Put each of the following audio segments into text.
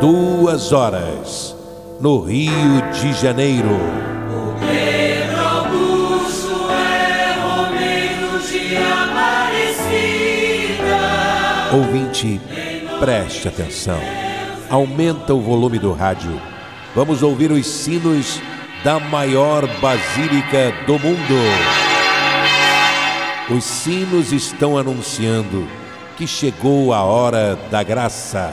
duas horas, no Rio de Janeiro. O Pedro Augusto é Romeiro de Aparecida. Ouvinte, preste atenção. Aumenta o volume do rádio. Vamos ouvir os sinos da maior basílica do mundo. Os sinos estão anunciando que chegou a hora da graça,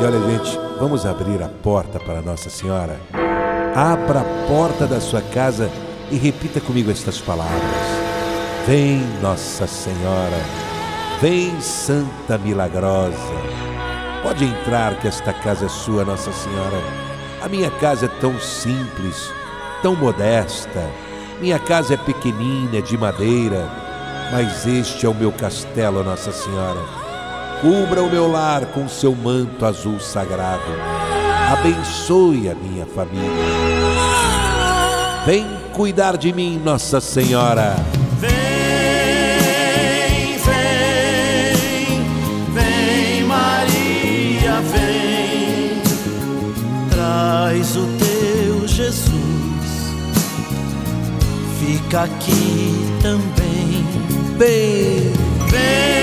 E olha, gente, vamos abrir a porta para Nossa Senhora. Abra a porta da sua casa e repita comigo estas palavras: Vem, Nossa Senhora, vem, Santa Milagrosa. Pode entrar, que esta casa é sua, Nossa Senhora. A minha casa é tão simples, tão modesta. Minha casa é pequenina, de madeira, mas este é o meu castelo, Nossa Senhora. Cubra o meu lar com seu manto azul sagrado. Abençoe a minha família. Vem cuidar de mim, Nossa Senhora. Vem, vem, vem, Maria, vem, traz o teu Jesus, fica aqui também. Vem, Vem,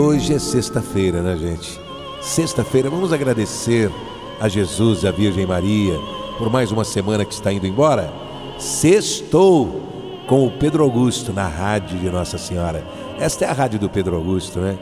hoje é sexta-feira, né, gente? Sexta-feira, vamos agradecer a Jesus e a Virgem Maria por mais uma semana que está indo embora. Sextou com o Pedro Augusto na rádio de Nossa Senhora. Esta é a rádio do Pedro Augusto, né?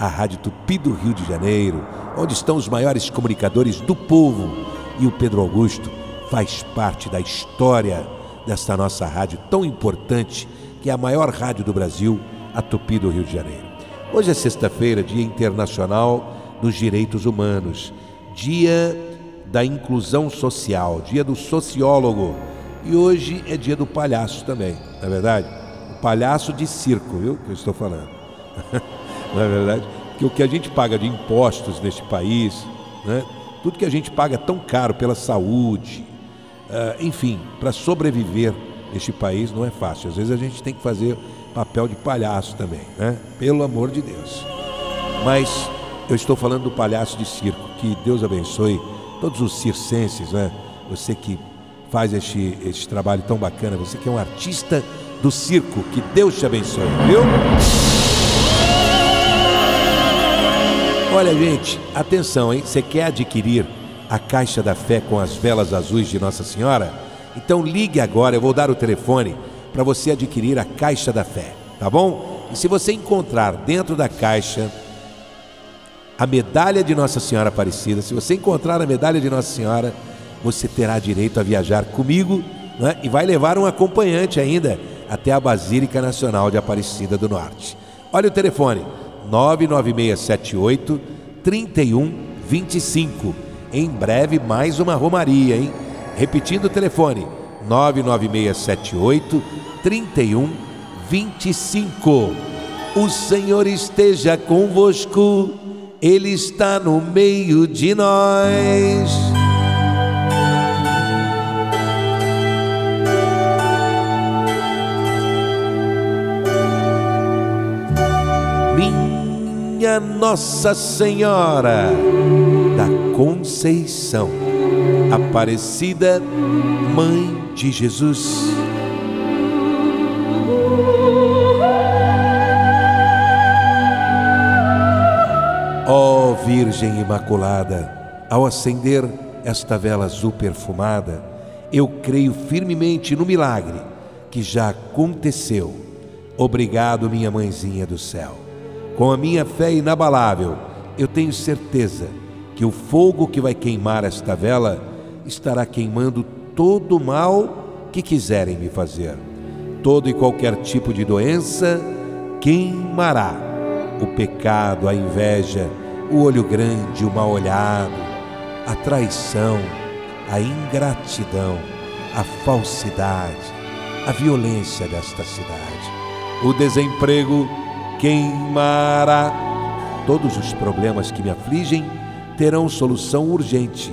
A rádio Tupi do Rio de Janeiro, onde estão os maiores comunicadores do povo. E o Pedro Augusto faz parte da história desta nossa rádio tão importante, que é a maior rádio do Brasil, a Tupi do Rio de Janeiro. Hoje é sexta-feira, Dia Internacional dos Direitos Humanos, Dia da Inclusão Social, Dia do Sociólogo. E hoje é dia do palhaço também, não é verdade? O palhaço de circo, viu? Que eu estou falando. não é verdade? Que o que a gente paga de impostos neste país, né? tudo que a gente paga tão caro pela saúde, ah, enfim, para sobreviver neste país não é fácil. Às vezes a gente tem que fazer papel de palhaço também, né? Pelo amor de Deus. Mas eu estou falando do palhaço de circo. Que Deus abençoe todos os circenses, né? Você que faz este, este trabalho tão bacana, você que é um artista do circo, que Deus te abençoe, viu? Olha, gente, atenção, hein? Você quer adquirir a caixa da fé com as velas azuis de Nossa Senhora? Então ligue agora, eu vou dar o telefone para você adquirir a caixa da fé, tá bom? E se você encontrar dentro da caixa a medalha de Nossa Senhora Aparecida, se você encontrar a medalha de Nossa Senhora, você terá direito a viajar comigo né? e vai levar um acompanhante ainda até a Basílica Nacional de Aparecida do Norte. Olha o telefone: 99678 3125. Em breve, mais uma Romaria, hein? Repetindo o telefone: 99678 3125. O Senhor esteja convosco, Ele está no meio de nós. Minha Nossa Senhora da Conceição, Aparecida, Mãe de Jesus. Ó Virgem Imaculada, ao acender esta vela azul perfumada, eu creio firmemente no milagre que já aconteceu. Obrigado, minha mãezinha do céu. Com a minha fé inabalável, eu tenho certeza que o fogo que vai queimar esta vela estará queimando todo mal que quiserem me fazer. Todo e qualquer tipo de doença queimará. O pecado, a inveja, o olho grande, o mal olhado, a traição, a ingratidão, a falsidade, a violência desta cidade. O desemprego queimará. Todos os problemas que me afligem terão solução urgente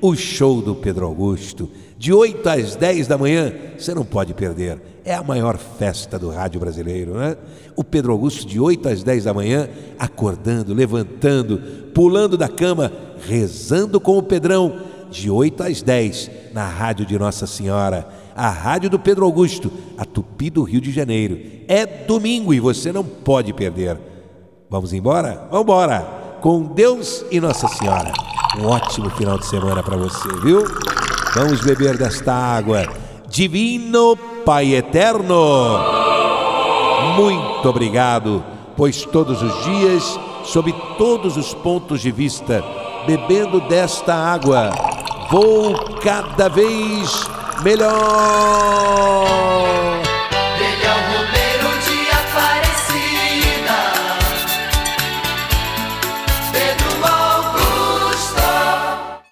o show do Pedro Augusto, de 8 às 10 da manhã, você não pode perder. É a maior festa do rádio brasileiro, né? O Pedro Augusto, de 8 às 10 da manhã, acordando, levantando, pulando da cama, rezando com o Pedrão, de 8 às 10, na rádio de Nossa Senhora a rádio do Pedro Augusto, a Tupi do Rio de Janeiro. É domingo e você não pode perder. Vamos embora? Vamos embora! Com Deus e Nossa Senhora. Um ótimo final de semana para você, viu? Vamos beber desta água. Divino Pai Eterno, muito obrigado, pois todos os dias, sob todos os pontos de vista, bebendo desta água, vou cada vez melhor.